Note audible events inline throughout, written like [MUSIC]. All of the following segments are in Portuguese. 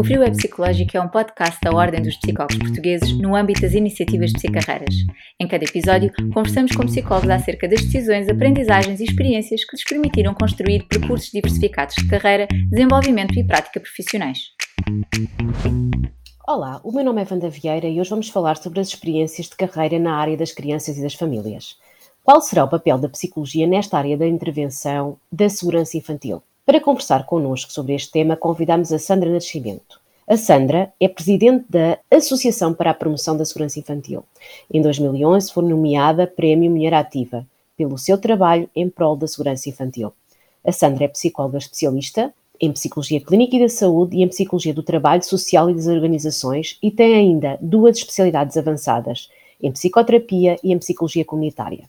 O Frio é Psicológico é um podcast da Ordem dos Psicólogos Portugueses no âmbito das iniciativas de psicarreiras. Em cada episódio, conversamos com psicólogos acerca das decisões, aprendizagens e experiências que lhes permitiram construir percursos diversificados de carreira, desenvolvimento e prática profissionais. Olá, o meu nome é Wanda Vieira e hoje vamos falar sobre as experiências de carreira na área das crianças e das famílias. Qual será o papel da psicologia nesta área da intervenção da segurança infantil? Para conversar connosco sobre este tema, convidamos a Sandra Nascimento. A Sandra é presidente da Associação para a Promoção da Segurança Infantil. Em 2011 foi nomeada Prémio Mulher Ativa pelo seu trabalho em prol da segurança infantil. A Sandra é psicóloga especialista em Psicologia Clínica e da Saúde e em Psicologia do Trabalho Social e das Organizações e tem ainda duas especialidades avançadas, em Psicoterapia e em Psicologia Comunitária.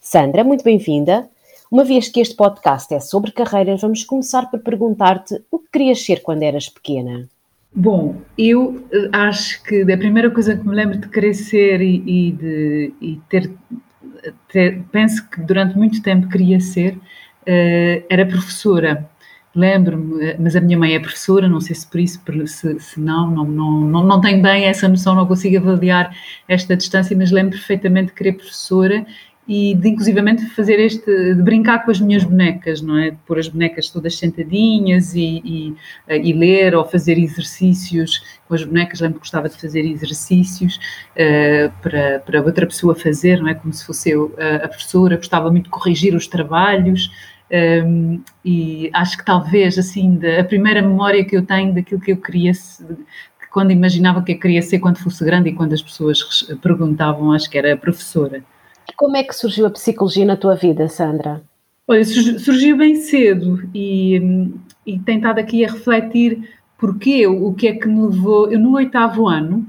Sandra, muito bem-vinda. Uma vez que este podcast é sobre carreiras, vamos começar por perguntar-te o que querias ser quando eras pequena. Bom, eu eh, acho que a primeira coisa que me lembro de ser e, e de e ter, ter, penso que durante muito tempo queria ser, uh, era professora. Lembro-me, eh, mas a minha mãe é professora, não sei se por isso, se, se não, não, não, não, não tenho bem essa noção, não consigo avaliar esta distância, mas lembro perfeitamente de querer professora e de inclusivamente fazer este, de brincar com as minhas bonecas, não é? De pôr as bonecas todas sentadinhas e, e, e, ler ou fazer exercícios com as bonecas. Lembro que gostava de fazer exercícios uh, para, para outra pessoa fazer, não é? Como se fosse eu a professora. Gostava muito de corrigir os trabalhos. Um, ehm, e acho que talvez assim da, a primeira memória que eu tenho daquilo que eu queria quando imaginava que eu queria ser quando fosse grande e quando as pessoas perguntavam acho que era professora como é que surgiu a psicologia na tua vida, Sandra? Olha, surgiu bem cedo e, e tenho estado aqui a refletir porquê, o que é que me levou. Eu, no oitavo ano,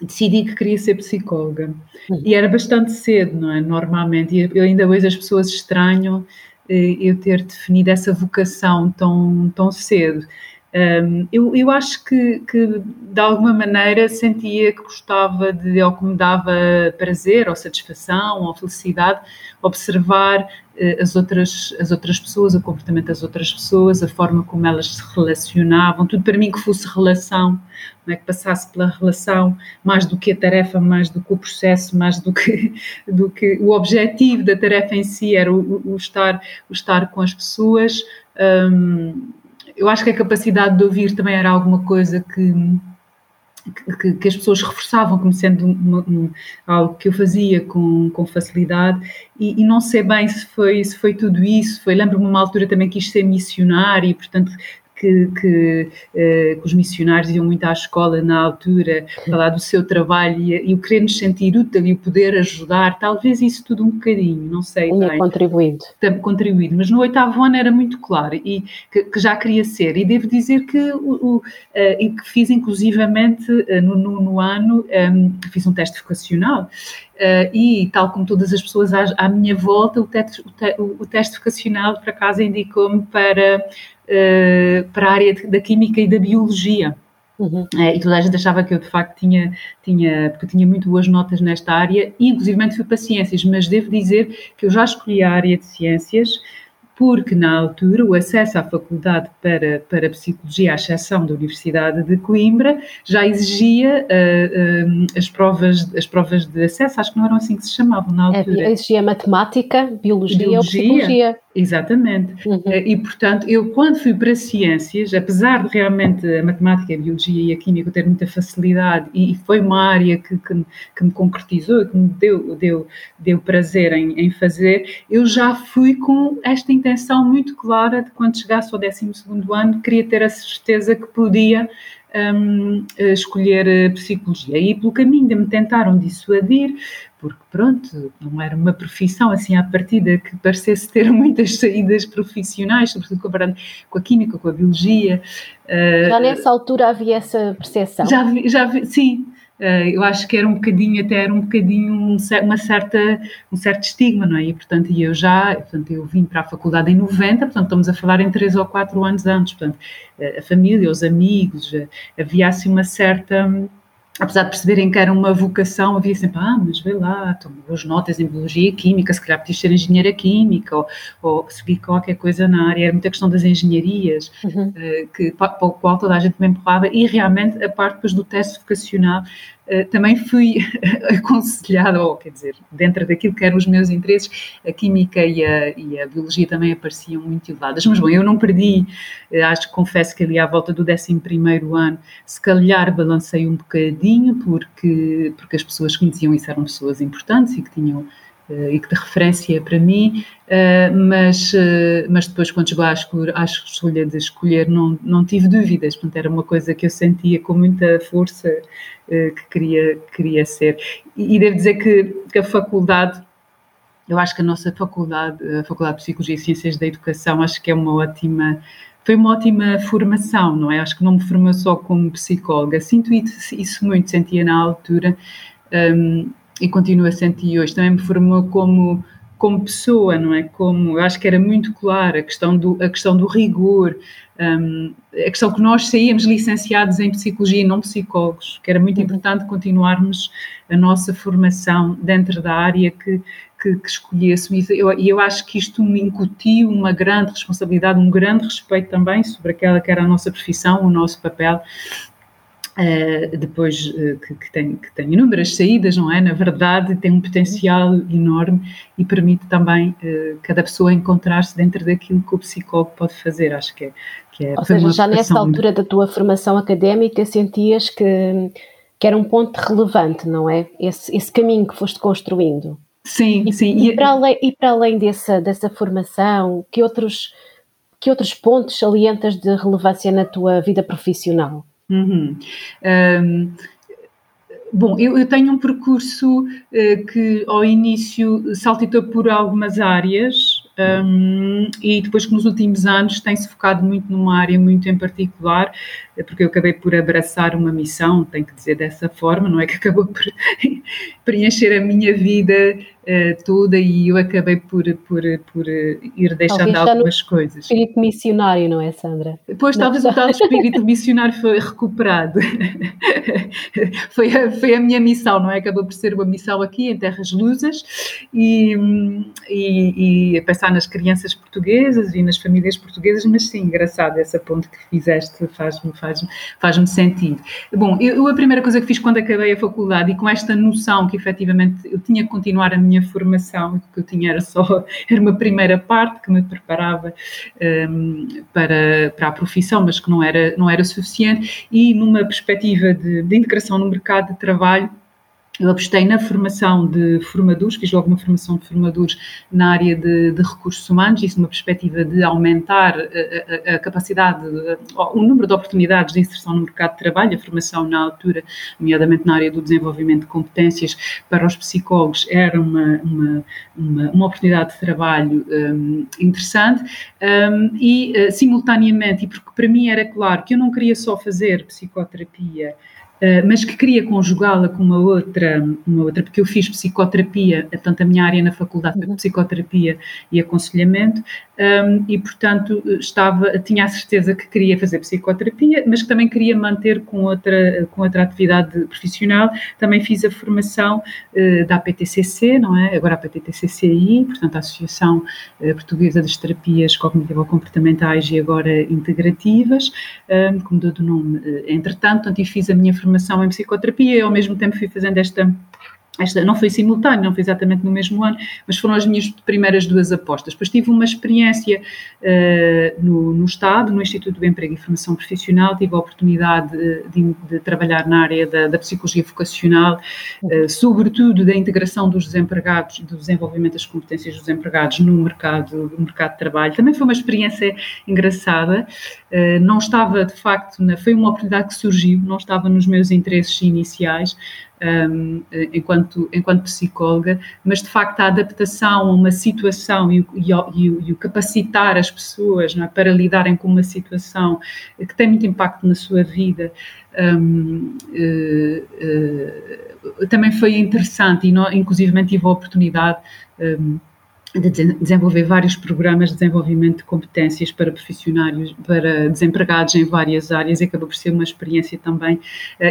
decidi que queria ser psicóloga. Uhum. E era bastante cedo, não é? Normalmente. E eu, ainda hoje as pessoas estranham eh, eu ter definido essa vocação tão, tão cedo. Um, eu, eu acho que, que, de alguma maneira sentia que gostava de, ou que me dava prazer, ou satisfação, ou felicidade, observar uh, as, outras, as outras pessoas, o comportamento das outras pessoas, a forma como elas se relacionavam, tudo para mim que fosse relação, é? que passasse pela relação, mais do que a tarefa, mais do que o processo, mais do que, [LAUGHS] do que o objetivo da tarefa em si, era o, o estar, o estar com as pessoas. Um, eu acho que a capacidade de ouvir também era alguma coisa que, que, que as pessoas reforçavam como sendo uma, um, algo que eu fazia com, com facilidade. E, e, não sei bem se foi, se foi tudo isso, foi, lembro-me uma altura também quis ser missionária e portanto que, que, uh, que, os missionários iam muito à escola na altura, falar do seu trabalho e, e o querer nos sentir útil e o poder ajudar, talvez isso tudo um bocadinho, não sei. Tinha bem, contribuído. Contribuído, mas no oitavo ano era muito claro e que, que já queria ser. E devo dizer que, o, o uh, que fiz inclusivamente uh, no nono ano, um, fiz um teste vocacional. Uh, e, tal como todas as pessoas à, à minha volta, o, teste, o, te, o, teste vocacional, por acaso, indicou-me para para a área de, da química e da biologia. Uhum. Uh, e toda a gente achava que eu de facto tinha, tinha, porque eu tinha muito boas notas nesta área, e inclusive fui para ciências, mas devo dizer que eu já escolhi a área de ciências porque na altura o acesso à faculdade para, para psicologia, à exceção da Universidade de Coimbra, já exigia uh, uh, as, provas, as provas de acesso, acho que não eram assim que se chamavam na altura. É, exigia matemática, biologia, biologia ou psicologia. Exatamente. Uhum. Eh, e, portanto, eu quando fui para ciências, apesar de realmente a matemática, a biologia e a química ter muita facilidade, e, foi uma área que, que, que me concretizou, que me deu, deu, deu prazer em, em, fazer, eu já fui com esta intenção muito clara de quando chegasse ao 12 ano, queria ter a certeza que podia um, escolher eh, psicologia. E pelo caminho de me tentaram dissuadir, porque pronto, não era uma profissão assim à partida que parecesse ter [LAUGHS] muitas saídas profissionais, sobretudo comparando com a química, com a biologia. Já nessa altura havia essa percepção? Já já sim, eu acho que era um bocadinho, até era um bocadinho um, uma certa, um certo estigma, não é? E, portanto, eu já, portanto, eu vim para a faculdade em 90, portanto, estamos a falar em 3 ou 4 anos antes, portanto, a família, os amigos, havia assim uma certa apesar de perceberem que era uma vocação, havia sempre, ah, mas vê lá, tomo boas notas em biologia química, se calhar podias ser engenheira química ou, ou seguir qualquer coisa na área. Era muita questão das engenharias, uhum. uh, que, para o qual toda a gente me empurrava, e realmente a parte depois do teste vocacional eh, também fui [LAUGHS] aconselhada, ou quer dizer, dentro daquilo que eram os meus interesses, a química e a, e a biologia também apareciam muito elevadas. Mas bom, eu não perdi, eh, acho que confesso que ali à volta do 11 ano, se calhar balancei um bocadinho, porque, porque as pessoas que me diziam isso eram pessoas importantes e que tinham eh, e que de referência para mim, eh, mas, eh, mas depois quando chegou à escolha, de escolher não, não tive dúvidas, portanto era uma coisa que eu sentia com muita força que queria, queria ser. E, devo dizer que, que a faculdade eu acho que a nossa faculdade, a Faculdade de Psicologia e Ciências da Educação, acho que é uma ótima, foi uma ótima formação, não é? Acho que não me formou só como psicóloga, sinto isso muito, sentia na altura, um, e continuo a sentir hoje. Também me formou como, como pessoa, não é? Como, eu acho que era muito claro a questão do, a questão do rigor, um, a questão que nós saíamos licenciados em psicologia e não psicólogos, que era muito uhum. importante continuarmos a nossa formação dentro da área que, que, que escolhêssemos. E eu, eu acho que isto me incutiu uma grande responsabilidade, um grande respeito também sobre aquela que era a nossa profissão, o nosso papel, Uh, depois uh, que, que, tem, que tem inúmeras saídas, não é? Na verdade, tem um potencial enorme e permite também uh, cada pessoa encontrar-se dentro daquilo que o psicólogo pode fazer. Acho que é. Que é Ou seja, já nessa altura da tua formação académica sentias que, que era um ponto relevante, não é? Esse, esse caminho que foste construindo. Sim, e, sim. E, para além, e para além dessa, dessa formação, que outros, que outros pontos salientas de relevância na tua vida profissional? Uhum. Um, bom, eu, eu, tenho um percurso uh, que ao início saltitou por algumas áreas um, e depois que nos últimos anos tem-se focado muito numa área muito em particular, porque eu acabei por abraçar uma missão, tenho que dizer dessa forma, não é que [LAUGHS] acabou por preencher a minha vida uh, toda e eu acabei por, por, por ir deixando talvez algumas coisas. Espírito missionário, não é, Sandra? Pois, não, talvez o tal espírito [LAUGHS] missionário foi recuperado. [LAUGHS] foi, a, foi a minha missão, não é? Acabou por ser uma missão aqui em Terras Lusas e, e, e pensar nas crianças portuguesas e nas famílias portuguesas, mas sim, engraçado essa ponte que fizeste, faz-me faz, faz sentido. Bom, eu, a primeira coisa que fiz quando acabei a faculdade e com esta noção que efetivamente eu tinha que continuar a minha formação, que eu tinha era só, [LAUGHS] era uma primeira parte que me preparava um, para, para a profissão, mas que não era, não era suficiente, e numa perspectiva de, de integração no mercado de trabalho, eu apostei na formação de formadores, fiz logo uma formação de formadores na área de, de recursos humanos, isso numa perspectiva de aumentar a, a, a capacidade, a, o número de oportunidades de inserção no mercado de trabalho, a formação na altura, nomeadamente na área do desenvolvimento de competências para os psicólogos, era uma, uma, uma, uma oportunidade de trabalho um, interessante um, e, uh, simultaneamente, e porque para mim era claro que eu não queria só fazer psicoterapia, eh, mas que queria conjugá-la com uma outra, uma outra, porque eu fiz psicoterapia, tanto a minha área na faculdade foi uhum. psicoterapia e aconselhamento, um, e portanto estava, tinha a certeza que queria fazer psicoterapia, mas que também queria manter com outra, com outra atividade profissional. Também fiz a formação da APTCC, não é? Agora a APTCCI, portanto a Associação Portuguesa das Terapias Cognitivo-Comportamentais e agora integrativas, como dou do nome, entretanto, portanto, e fiz a minha formação em psicoterapia e ao mesmo tempo fui fazendo esta esta não foi simultâneo, não foi exatamente no mesmo ano, mas foram as minhas primeiras duas apostas. Depois tive uma experiência uh, no, no, Estado, no Instituto do Emprego e Formação Profissional, tive a oportunidade de, de, de trabalhar na área da, da psicologia vocacional, uh, sobretudo da integração dos desempregados, do desenvolvimento das competências dos empregados no mercado, no mercado de trabalho. Também foi uma experiência engraçada, não estava de facto, na, foi uma oportunidade que surgiu, não estava nos meus interesses iniciais, um, enquanto, enquanto psicóloga, mas de facto a adaptação a uma situação e e e o capacitar as pessoas é, para lidarem com uma situação que tem muito impacto na sua vida. Um, uh, uh, também foi interessante e, inclusive, tive a oportunidade um, de desenvolver vários programas de desenvolvimento de competências para profissionários, para desempregados em várias áreas e acabou por ser uma experiência também uh,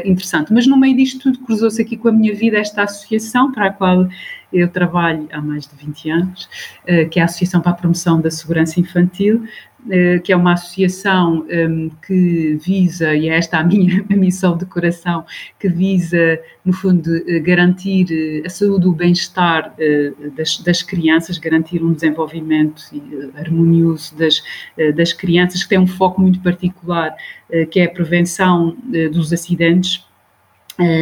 interessante. Mas no meio disto tudo cruzou-se aqui com a minha vida esta associação para a qual eu trabalho há mais de 20 anos, uh, que é a Associação para a Promoção da Segurança Infantil, eh, que é uma associação um, que visa, e é esta a minha [LAUGHS] missão de coração, que visa, no fundo, eh, garantir eh, a saúde o bem-estar das, das, crianças, garantir um desenvolvimento harmonioso das, das crianças, que tem um foco muito particular, que é a prevenção dos acidentes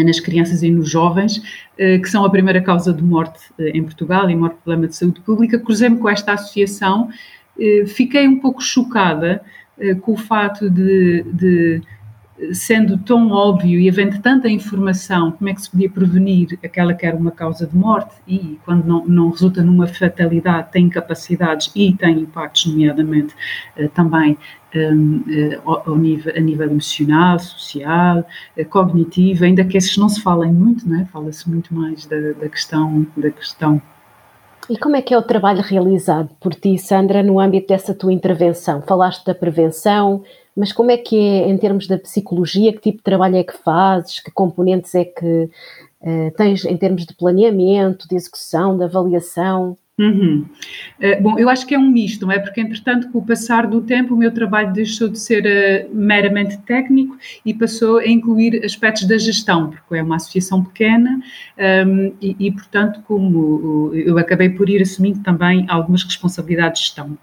nas crianças e nos jovens, que são a primeira causa de morte em Portugal e maior problema de saúde pública. Cruzei-me com esta associação eh, fiquei um pouco chocada eh, com o fato de, de, sendo tão óbvio e havendo tanta informação, como é que se podia prevenir aquela que era uma causa de morte e quando não, não resulta numa fatalidade tem capacidades e tem impactos, nomeadamente eh, também um, ao nível, a nível emocional, social, cognitivo, ainda que esses não se falem muito, é? fala-se muito mais da, da, questão, da questão e como é que é o trabalho realizado por ti, Sandra, no âmbito dessa tua intervenção? Falaste da prevenção, mas como é que é em termos da psicologia? Que tipo de trabalho é que fazes? Que componentes é que uh, tens em termos de planeamento, de execução, de avaliação? Uhum. Uh, bom, eu acho que é um misto, não é? Porque, entretanto, com o passar do tempo, o meu trabalho deixou de ser uh, meramente técnico e passou a incluir aspectos da gestão, porque é uma associação pequena um, e, e, portanto, como eu acabei por ir assumindo também algumas responsabilidades de gestão.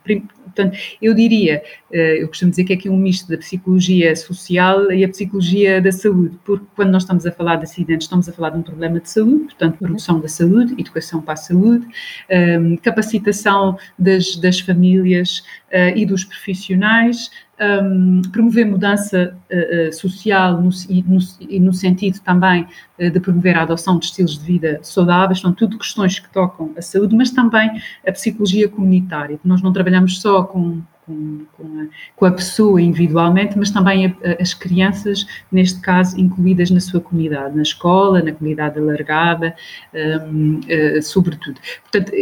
Portanto, eu diria, eh, eu costumo dizer que é aqui um misto da psicologia social e a psicologia da saúde, porque quando nós estamos a falar de acidentes, estamos a falar de um problema de saúde, portanto, uhum. produção da saúde, educação para a saúde, ehm, capacitação das, das famílias eh, e dos profissionais, um, promover mudança uh, social no, e, no, e, no, sentido também uh, de promover a adoção de estilos de vida saudáveis, são tudo questões que tocam a saúde, mas também a psicologia comunitária. Nós não trabalhamos só com, com, com, a, com a, pessoa individualmente, mas também a, a, as crianças, neste caso, incluídas na sua comunidade, na escola, na comunidade alargada, um, uh, sobretudo. Portanto,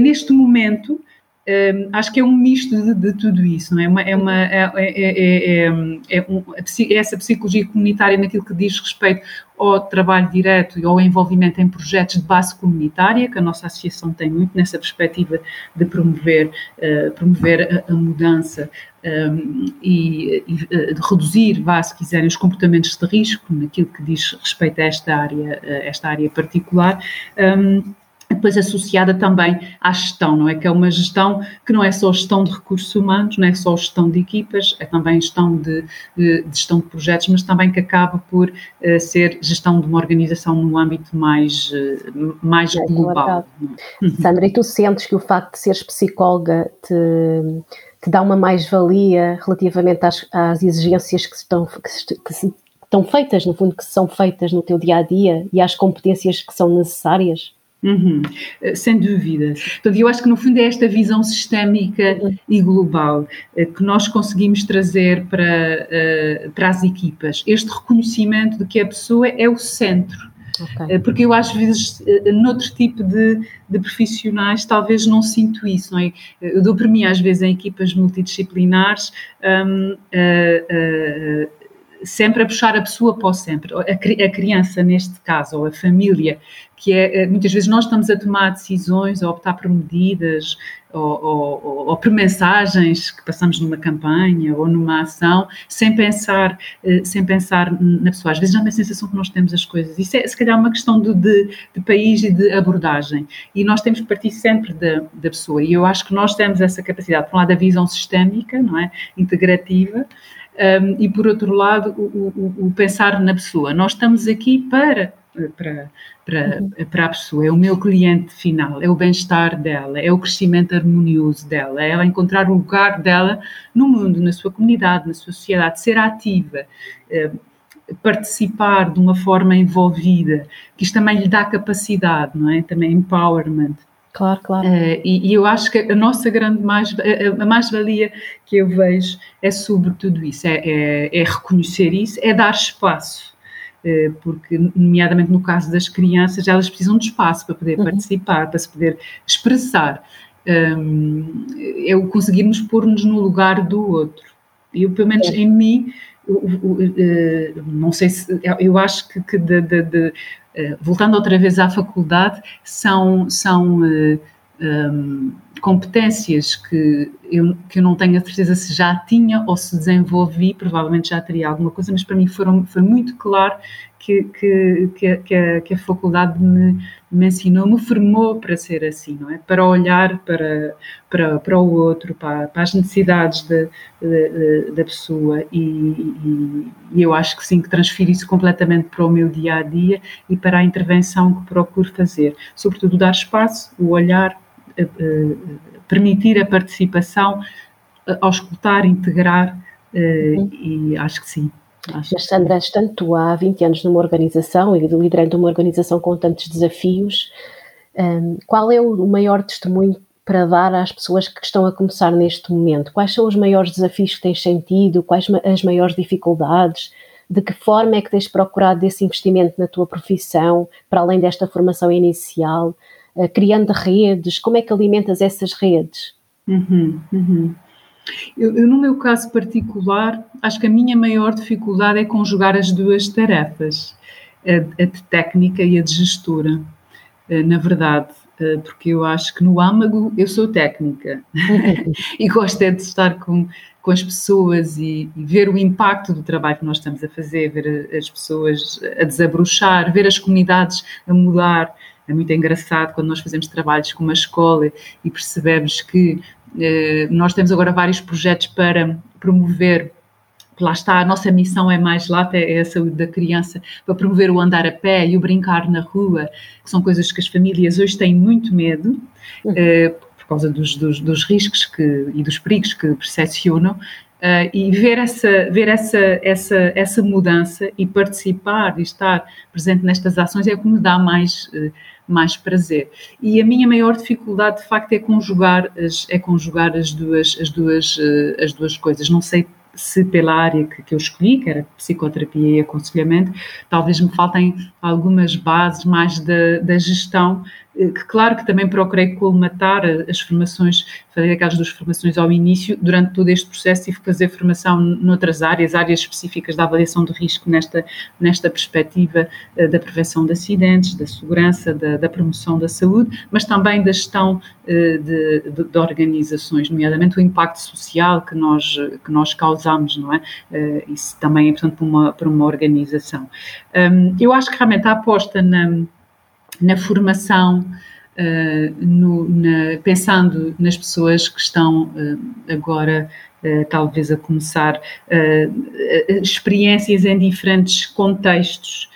neste momento, um, acho que é um misto de, de, tudo isso, não é? Uma, é, uma, é, é, é, um, essa psicologia comunitária naquilo que diz respeito ao trabalho direto e ao envolvimento em projetos de base comunitária, que a nossa associação tem muito nessa perspectiva de promover, uh, promover a, a mudança um, e, e, reduzir, vá, se quiserem, os comportamentos de risco, naquilo que diz respeito a esta área, a esta área particular. Um, depois associada também à gestão, não é? Que é uma gestão que não é só gestão de recursos humanos, não é só gestão de equipas, é também gestão de, de, gestão de projetos, mas também que acaba por uh, ser gestão de uma organização no âmbito mais, uh, mais é, global. É? Sandra, e tu sentes que o facto de seres psicóloga te, te dá uma mais-valia relativamente às, às, exigências que estão, que, que se, estão feitas, no fundo, que são feitas no teu dia a dia e às competências que são necessárias? Uhum. Eh, sem dúvida. Portanto, eu acho que no fundo é esta visão sistémica uhum. e global eh, que nós conseguimos trazer para, uh, para as equipas. Este reconhecimento de que a pessoa é o centro. Okay. Porque eu às vezes, noutro tipo de, de, profissionais, talvez não sinto isso, não é? Eu dou para mim às vezes em equipas multidisciplinares um, uh, uh, sempre a puxar a pessoa para o a, criança neste caso, ou a família, que é, eh, muitas vezes nós estamos a tomar decisões, a optar por medidas, ou, ou, ou por mensagens que passamos numa campanha ou numa ação, sem pensar, eh, sem pensar na pessoa. Às vezes é uma sensação que nós temos as coisas. Isso é, se calhar, uma questão de, de, de país e de abordagem. E nós temos que partir sempre da, da pessoa. E eu acho que nós temos essa capacidade, por um lado, a visão sistémica, não é? Integrativa, um, e por outro lado o, o, o, pensar na pessoa. Nós estamos aqui para, para, para, uhum. para a pessoa, é o meu cliente final, é o bem-estar dela, é o crescimento harmonioso dela, é ela encontrar o lugar dela no mundo, na sua comunidade, na sua sociedade, ser ativa. participar de uma forma envolvida, que isto também lhe dá capacidade, não é? Também empowerment. Claro, claro. Uh, e, e, eu acho que a nossa grande mais a mais-valia que eu vejo é sobre tudo isso, é, é, é reconhecer isso, é dar espaço, uh, porque, nomeadamente no caso das crianças, elas precisam de espaço para poder uhum. participar, para se poder expressar. um, é o conseguirmos pôr-nos no lugar do outro. Eu, pelo menos é. em mim, eu, não sei se, eu acho que, que de, de, de, voltando outra vez à faculdade, são, são um, competências que eu, que eu não tenho a certeza se já tinha ou se desenvolvi, provavelmente já teria alguma coisa, mas para mim foram, foi muito claro que, que, que, a, que a faculdade me, me ensinou, me formou para ser assim, não é? Para olhar para, para, para o outro, para, para as necessidades da, da, da pessoa e, e, e, eu acho que sim, que transfiro isso completamente para o meu dia a dia e para a intervenção que procuro fazer. Sobretudo dar espaço, o olhar, permitir a participação, ao escutar, integrar, e acho que sim. Acho Mas Sandra, estando tu há 20 anos numa organização e liderando uma organização com tantos desafios, um, qual é o maior testemunho para dar às pessoas que estão a começar neste momento? Quais são os maiores desafios que tens sentido? Quais as maiores dificuldades? De que forma é que tens procurado esse investimento na tua profissão, para além desta formação inicial? Uh, criando redes? Como é que alimentas essas redes? Uhum, uhum. Eu, eu, no meu caso particular, acho que a minha maior dificuldade é conjugar as duas tarefas, a, a de técnica e a de gestora, eh, na verdade, eh, porque eu acho que no âmago eu sou técnica [LAUGHS] e gosto é de estar com, com as pessoas e, e, ver o impacto do trabalho que nós estamos a fazer, ver as pessoas a desabrochar, ver as comunidades a mudar. É muito engraçado quando nós fazemos trabalhos com uma escola e percebemos que eh, nós temos agora vários projetos para promover lá está, a nossa missão é mais lá, é a saúde da criança, para promover o andar a pé e o brincar na rua, que são coisas que as famílias hoje têm muito medo, uhum. eh, por causa dos, dos, dos, riscos que, e dos perigos que percepcionam, Uh, e ver essa, ver essa, essa, essa mudança e participar e estar presente nestas ações é o que me dá mais, uh, mais prazer. E a minha maior dificuldade, de facto, é conjugar as, é conjugar as, duas, as, duas, uh, as duas coisas. Não sei se pela área que, que eu escolhi, que era psicoterapia e aconselhamento, talvez me faltem algumas bases mais da, da gestão que claro que também procurei colmatar as formações, fazer aquelas duas formações ao início, durante todo este processo tive que fazer formação noutras áreas, áreas específicas da avaliação de risco nesta, nesta perspectiva uh, da prevenção de acidentes, da segurança, da, da, promoção da saúde, mas também da gestão uh, de, de, de, organizações, nomeadamente o impacto social que nós, que nós causamos, não é? Uh, isso também é, portanto, para uma, para uma organização. Um, eu acho que realmente a aposta na na formação, uh, no, na, pensando nas pessoas que estão uh, agora uh, talvez a começar experiências em diferentes contextos.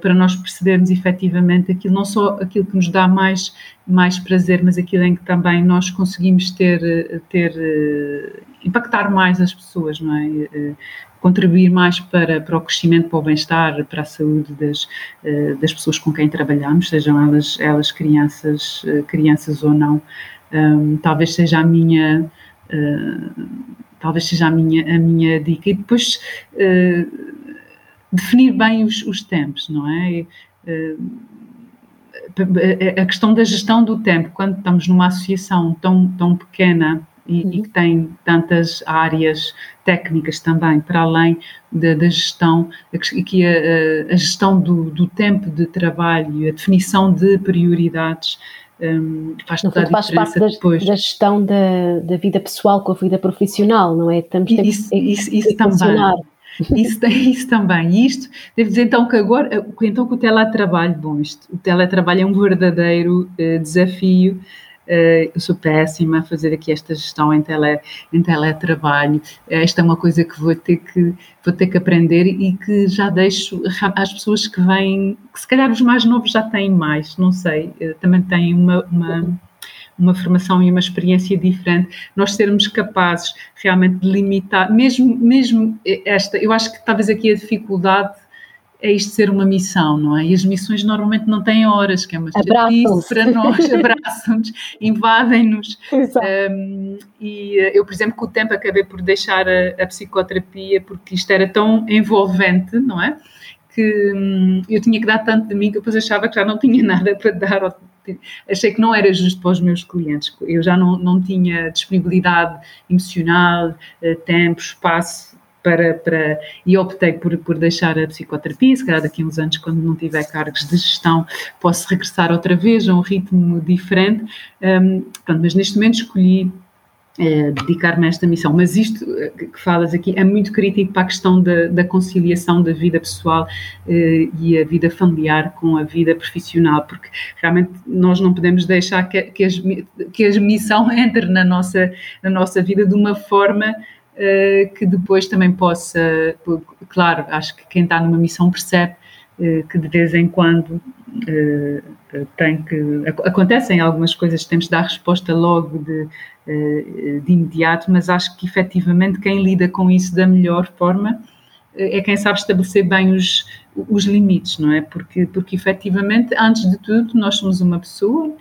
para nós percebermos efetivamente aquilo, não só aquilo que nos dá mais, mais prazer, mas aquilo em que também nós conseguimos ter, ter impactar mais as pessoas, não é? Contribuir mais para, para o crescimento, para o bem-estar, para a saúde das, eh, das pessoas com quem trabalhamos, sejam elas, elas crianças, eh, crianças ou não. Um, talvez seja a minha uh, talvez seja a minha, a minha dica. E depois uh, definir bem os, os tempos, não é? Uh, a questão da gestão do tempo, quando estamos numa associação tão, tão pequena e, uhum. e que tem tantas áreas técnicas também, para além da, gestão, que a, a gestão do, do, tempo de trabalho, a definição de prioridades, um, faz toda a diferença faz parte depois. Da, da gestão da, da, vida pessoal com a vida profissional, não é? Estamos, isso, que, isso, isso também. Isso, isso também. E isto, devo dizer então que agora, então que o teletrabalho, bom, isto, o teletrabalho é um verdadeiro uh, desafio eu sou péssima a fazer aqui esta gestão em, tele, em teletrabalho. Esta é uma coisa que vou ter que, vou ter que aprender e que já deixo às pessoas que vêm, que se calhar os mais novos já têm mais, não sei, uh, também têm uma, uma, uma, formação e uma experiência diferente. Nós sermos capazes realmente de limitar, mesmo, mesmo esta, eu acho que talvez aqui a dificuldade é isto ser uma missão, não é? E as missões normalmente não têm horas, que é uma chatice para nós, [LAUGHS] abraçam-nos, invadem-nos. Um, e eh, eu, por exemplo, com o tempo acabei por deixar a, a psicoterapia porque isto era tão envolvente, não é? Que hum, eu tinha que dar tanto de mim que depois achava que já não tinha [LAUGHS] nada para dar achei que não era justo para os meus clientes. Eu já não, não tinha disponibilidade emocional, eh, tempo, espaço para, para, e optei por, por deixar a psicoterapia, se calhar daqui a uns anos, quando não tiver cargos de gestão, posso regressar outra vez a um ritmo diferente, um, pronto, mas neste momento escolhi é, dedicar-me a esta missão. Mas isto eh, que falas aqui é muito crítico para a questão da, da conciliação da vida pessoal eh, e a vida familiar com a vida profissional, porque realmente nós não podemos deixar que, que, as, que a missão [LAUGHS] entre na nossa, na nossa vida de uma forma que depois também possa, claro, acho que quem está numa missão percebe eh, que de vez em quando eh, tem que. Acontecem algumas coisas, temos de dar resposta logo de, eh, de imediato, mas acho que efetivamente quem lida com isso da melhor forma é quem sabe estabelecer bem os, os limites, não é? Porque, porque efetivamente, antes de tudo, nós somos uma pessoa,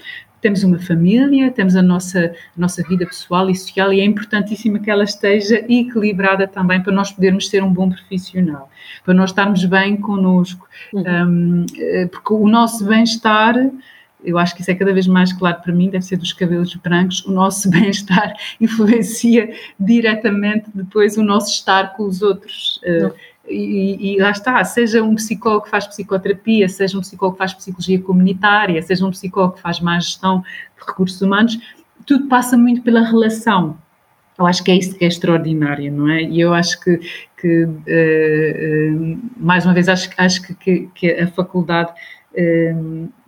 temos uma família, temos a nossa, a nossa vida pessoal e social e é importantíssimo que ela esteja equilibrada também para nós podermos ser um bom profissional, para nós estarmos bem connosco, uhum. um, eh, porque o nosso bem-estar eu acho que isso é cada vez mais claro para mim, deve ser dos cabelos brancos, o nosso [LAUGHS] bem-estar influencia diretamente depois o nosso estar com os outros. Uh, e, e, lá está, seja um psicólogo que faz psicoterapia, seja um psicólogo que faz psicologia comunitária, seja um psicólogo que faz má gestão de recursos humanos, tudo passa muito pela relação. Eu acho que é isso que é extraordinário, não é? E eu acho que, que uh, uh, mais uma vez, acho, acho que, que a faculdade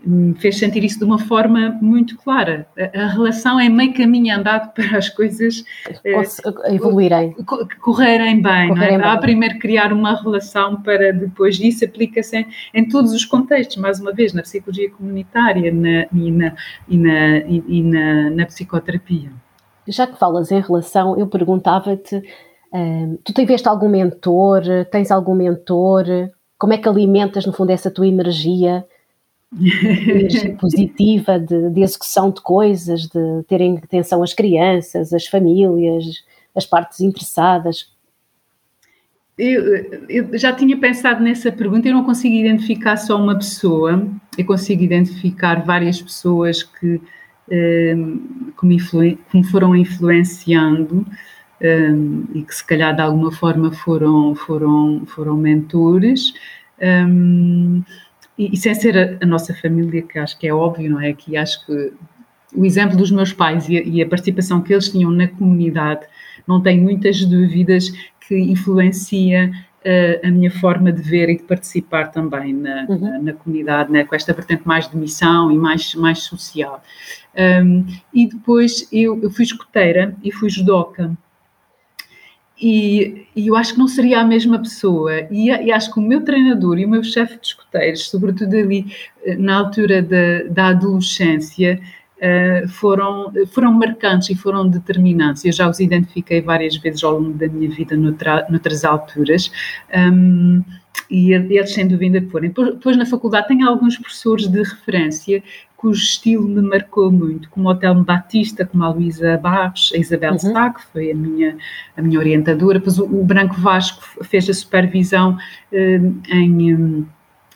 me fez sentir isso de uma forma muito clara. A, a relação é meio caminho andado [LAUGHS] para as coisas uh, evoluírem, correrem bem. Correrem é? bem. Há primeiro criar uma relação para depois isso aplica-se em, em, todos os contextos, mais uma vez, na psicologia comunitária na, e, na, e, na, e, e na, na psicoterapia. Já que falas em relação, eu perguntava-te, uh, tu tiveste algum mentor, tens algum mentor, como é que alimentas no fundo essa tua energia positiva de, de, execução de coisas, de terem atenção às crianças, às famílias, as partes interessadas? Eu, eu, já tinha pensado nessa pergunta, eu não consigo identificar só uma pessoa, eu consigo identificar várias pessoas que, um, que, me, que me, foram influenciando um, e que se calhar de alguma forma foram, foram, foram mentores. Um, e, e sem ser a, a, nossa família, que acho que é óbvio, não é? Que acho que o exemplo dos meus pais e a, e a participação que eles tinham na comunidade, não tenho muitas dúvidas que influencia uh, a minha forma de ver e de participar também na, uhum. na, na, comunidade, né? com esta vertente mais de missão e mais, mais social. Um, e depois eu, eu fui escoteira e fui judoca. E, e, eu acho que não seria a mesma pessoa. E, e, acho que o meu treinador e o meu chefe de escoteiros, sobretudo ali eh, na altura da, da adolescência, uh, foram, foram marcantes e foram determinantes. Eu já os identifiquei várias vezes ao longo da minha vida noutra, noutras alturas. Um, e eles, sem dúvida, foram. Depois, na faculdade, tenho alguns professores de referência cujo estilo me marcou muito, como o Telmo Batista, como a Luísa Barros, a Isabel uhum. Sá, que foi a minha, a minha orientadora, depois o, o Branco Vasco fez a supervisão uh, em... Um,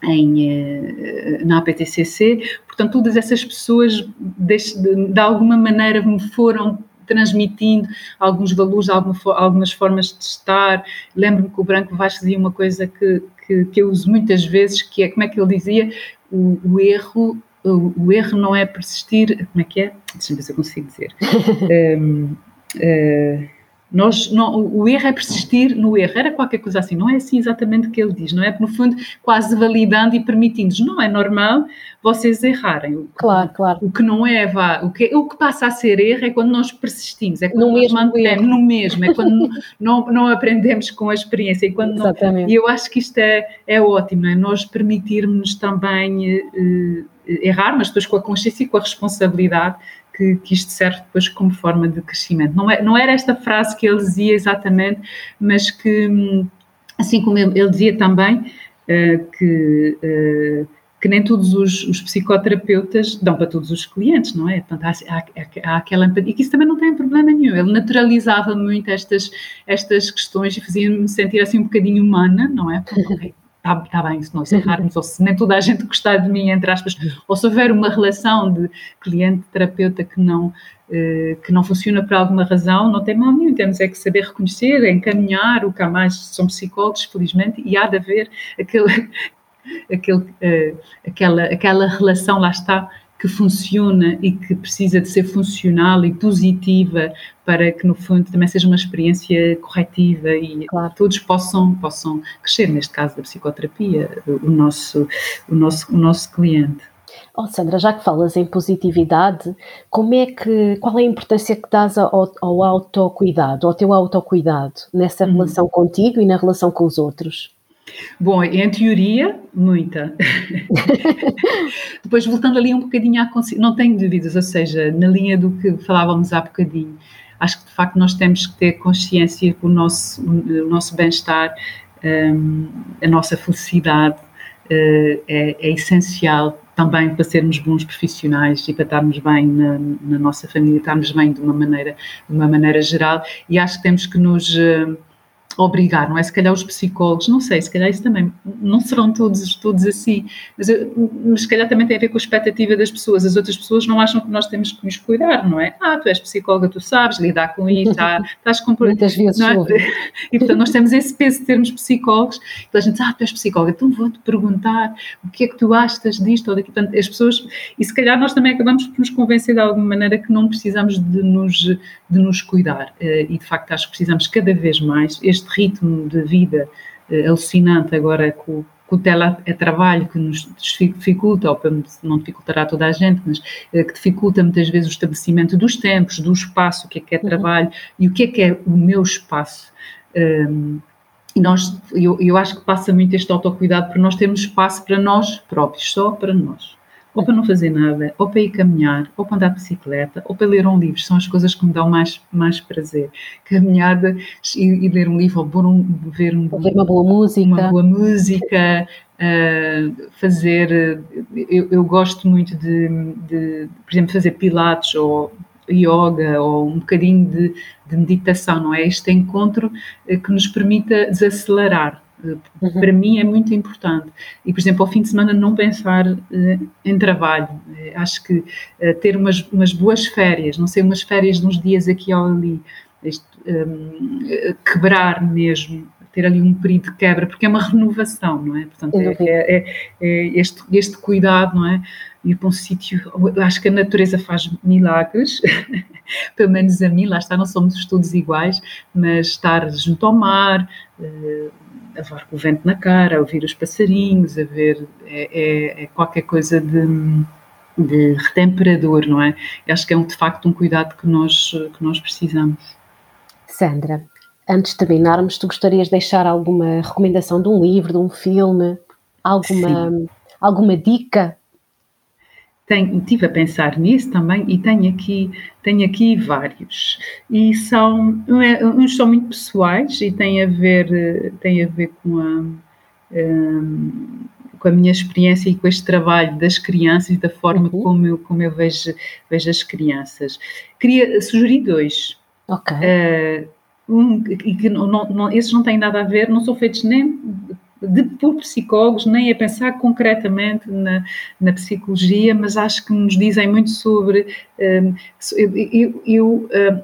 em, eh, na APTCC, portanto, todas essas pessoas de, de, de alguma maneira me foram transmitindo alguns valores, algumas formas de estar. Lembro-me que o Branco Vasco dizia uma coisa que, que, que, eu uso muitas vezes, que é, como é que ele dizia? O, o erro o, o, erro não é persistir, como é que é? Deixa-me ver se eu consigo dizer. um, uh, eh, nós, não, o erro é persistir no erro, era qualquer coisa assim, não é assim exatamente o que ele diz, não é? No fundo, quase validando e permitindo-nos, não é normal vocês errarem. Claro, claro. O que não é, vá, o que, o que passa a ser erro é quando nós persistimos, é quando no nós mesmo mantemos no mesmo, é quando [LAUGHS] não, não aprendemos com a experiência. E, quando exatamente. Não, e eu acho que isto é, é ótimo, é? nós permitirmos também. Uh, errar, mas depois com a consciência e com a responsabilidade que, que, isto serve depois como forma de crescimento. Não, é, não era esta frase que ele dizia exatamente, mas que, assim como ele, dizia também, uh, que, uh, que nem todos os, os, psicoterapeutas dão para todos os clientes, não é? Portanto, há, há, há aquela empatia, e que isso também não tem problema nenhum. Ele naturalizava muito estas, estas questões e fazia-me sentir assim um bocadinho humana, não é? Porque, está tá bem, se nós errarmos, ou se nem toda a gente gostar de mim, entre aspas, ou se houver uma relação de cliente-terapeuta que não, eh, que não funciona por alguma razão, não tem mal nenhum, temos é que saber reconhecer, encaminhar, o que há mais são psicólogos, felizmente, e há de haver aquele, [LAUGHS] aquele, uh, aquela, aquela relação, lá está, que funciona e que precisa de ser funcional e positiva para que no fundo também seja uma experiência corretiva e claro. todos possam possam crescer neste caso da psicoterapia o nosso o nosso o nosso cliente Oh, Sandra, já que falas em positividade, como é que, qual é a importância que dás ao, ao autocuidado, ao teu autocuidado, nessa uhum. relação contigo e na relação com os outros? Bom, em teoria, muita. [LAUGHS] Depois, voltando ali um bocadinho à consciência, não tenho dúvidas, ou seja, na linha do que falávamos há bocadinho, acho que de facto nós temos que ter consciência que o nosso, o nosso bem-estar, um, a nossa felicidade uh, é, é, essencial também para sermos bons profissionais e para estarmos bem na, na, nossa família, estarmos bem de uma maneira, de uma maneira geral, e acho que temos que nos. Uh, obrigar, não é? Se calhar os psicólogos, não sei, se calhar isso também, não serão todos, todos assim, mas, mas se calhar também tem a ver com a expectativa das pessoas. As outras pessoas não acham que nós temos que nos cuidar, não é? Ah, tu és psicóloga, tu sabes lidar com isso, ah, [LAUGHS] estás com. Muitas vezes. É? [LAUGHS] E portanto, nós temos esse peso de termos psicólogos, então a gente diz, ah, tu és psicóloga, então vou-te perguntar o que é que tu achas disto ou daquilo. Portanto, as pessoas, e se calhar nós também acabamos por nos convencer de alguma maneira que não precisamos de nos, de nos cuidar. Eh, e de facto, acho que precisamos cada vez mais. Este ritmo de vida uh, alucinante agora com, com o teletrabalho que nos dificulta, ou não dificultará toda a gente, mas uh, que dificulta muitas vezes o estabelecimento dos tempos, do espaço, o que é que é uhum. trabalho uhum. e o que é que é o meu espaço. Um, ehm, e nós, eu, eu acho que passa muito este autocuidado para nós termos espaço para nós próprios, só para nós ou para não fazer nada, ou para ir caminhar, ou para andar de bicicleta, ou para ler um livro, são as coisas que me dão mais, mais prazer. Caminhada e, e ler um livro, ou um, ver, um, ver uma boa música. Uma boa música, uh, fazer. Eu, eu, gosto muito de, de, por exemplo, fazer pilates ou yoga ou um bocadinho de, de meditação, não é? Este encontro eh, que nos permita desacelerar Uhum. Para mim é muito importante. E, por exemplo, ao fim de semana não pensar uh, em trabalho. Uh, acho que uh, ter umas, umas boas férias, não sei, umas férias de uns dias aqui ou ali, este, um, quebrar mesmo, ter ali um período de quebra, porque é uma renovação, não é? Portanto, é, é, é, é este, este cuidado, não é? Ir para um sítio, acho que a natureza faz milagres, [LAUGHS] pelo menos a mim, lá está, não somos todos iguais, mas estar junto ao mar, a levar com o vento na cara, a ouvir os passarinhos, a ver, é, é, é qualquer coisa de, de retemperador, não é? Eu acho que é um, de facto um cuidado que nós, que nós precisamos. Sandra, antes de terminarmos, tu gostarias de deixar alguma recomendação de um livro, de um filme, alguma, alguma dica tenho, estive a pensar nisso também e tenho aqui, tenho aqui vários. E são, é, uns são muito pessoais e têm a ver, têm a ver com a, um, com a minha experiência e com este trabalho das crianças e da forma uhum. como eu, como eu vejo, vejo as crianças. Queria sugerir dois. Ok. Uh, um, que não, não, esses não têm nada a ver, não são feitos nem de, por psicólogos, nem a pensar concretamente na, na psicologia, mas acho que nos dizem muito sobre. Um, eu, eu um,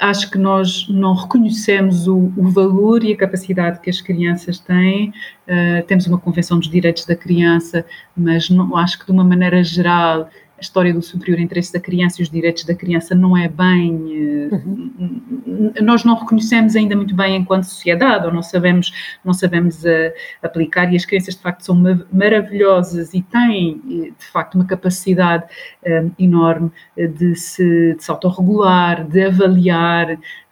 acho que nós não reconhecemos o, o, valor e a capacidade que as crianças têm. Uh, temos uma Convenção dos Direitos da Criança, mas não, acho que de uma maneira geral a história do superior interesse da criança e os direitos da criança não é bem. Eh, uhum. Nós não reconhecemos ainda muito bem enquanto sociedade, ou não sabemos, não sabemos uh, aplicar, e as crianças de facto são maravilhosas e têm eh, de facto uma capacidade enorme de se, de se autorregular, de avaliar, eh, eh,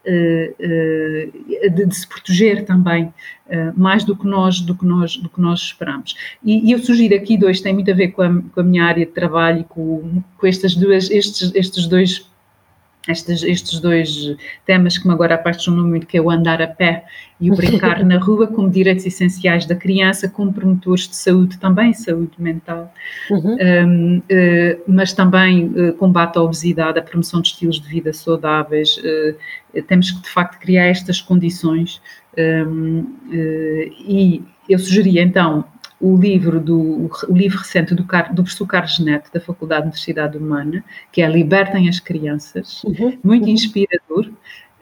de, de, se proteger também eh, mais do que nós do que nós do que nós esperamos. E, e eu sugiro aqui dois tem muito a ver com a, com a minha área de trabalho e com, com estas duas estes estes dois estes, estes dois temas que me agora apaixonam muito, que é o andar a pé e o brincar na [LAUGHS] rua, como direitos essenciais da criança, como promotores de saúde também, saúde mental, uhum. um, uh, mas também uh, combate à obesidade, a promoção de estilos de vida saudáveis. Uh, temos que, de facto, criar estas condições um, e eu sugeria então o livro do o livro recente do, do professor Carlos Neto, da Faculdade de Universidade Humana, que é Libertem as Crianças, uhum. muito inspirador.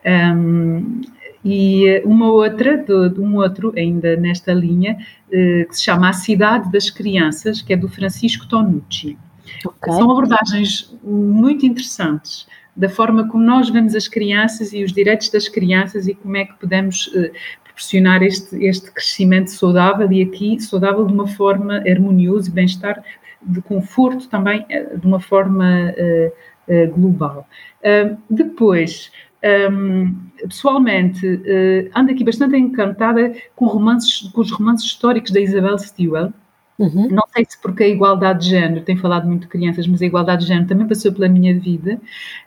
Um, e uma outra, de, um outro ainda nesta linha, uh, que se chama A Cidade das Crianças, que é do Francisco Tonucci. Okay. São abordagens muito interessantes da forma como nós vemos as crianças e os direitos das crianças e como é que podemos uh, proporcionar este, este crescimento saudável e aqui saudável de uma forma harmoniosa e bem-estar, de conforto também, uh, de uma forma uh, global. depois, um, pessoalmente, ando aqui bastante encantada com, romances, com os romances históricos da Isabel Stewart, Uhum. Não sei se porque a igualdade de género, tem falado muito de crianças, mas a igualdade de género também passou pela minha vida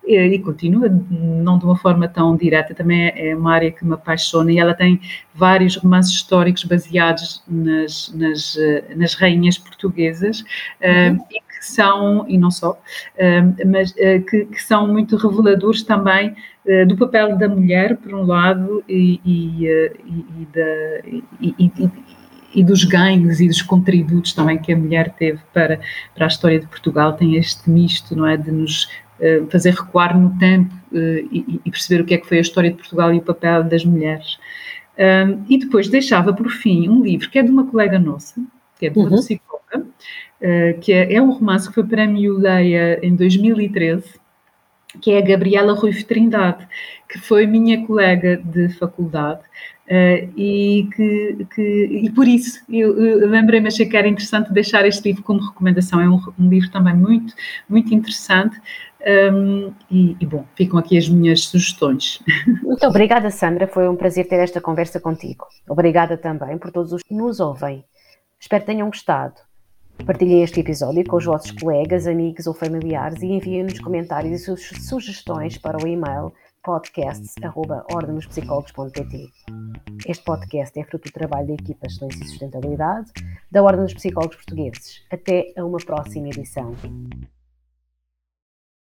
e, e continua, não de uma forma tão direta, também é, é uma área que me apaixona e ela tem vários romances históricos baseados nas, nas, eh, nas rainhas portuguesas uhum. uh, e que são, e não só, uh, mas uh, que, que, são muito reveladores também do papel da mulher, por um lado, e, e, e, da, e, dos ganhos e dos contributos também que a mulher teve para, para a história de Portugal, tem este misto, não é, de nos uh, fazer recuar no tempo uh, e, e, perceber o que é que foi a história de Portugal e o papel das mulheres. Um, e depois deixava por fim um livro que é de uma colega nossa, que é de uhum. psicóloga, uh, que é, é, um romance que foi prémio Leia em 2013, que é a Gabriela Rui Trindade, que foi minha colega de faculdade Uh, e, que, que, e por isso eu, eu lembrei-me, achei que era interessante deixar este livro como recomendação. É um, um livro também muito, muito interessante. Um, e, e, bom, ficam aqui as minhas sugestões. [LAUGHS] Muito obrigada, Sandra. Foi um prazer ter esta conversa contigo. Obrigada também por todos os que nos ouvem. Espero que tenham gostado. Partilhem este episódio com os vossos colegas, amigos ou familiares e enviem-nos comentários e sugestões para o e-mail podcasts.ordendospsicólogos.pt Este podcast é fruto do trabalho da equipa Excelência e Sustentabilidade da Ordem dos Psicólogos Portugueses. Até a uma próxima edição.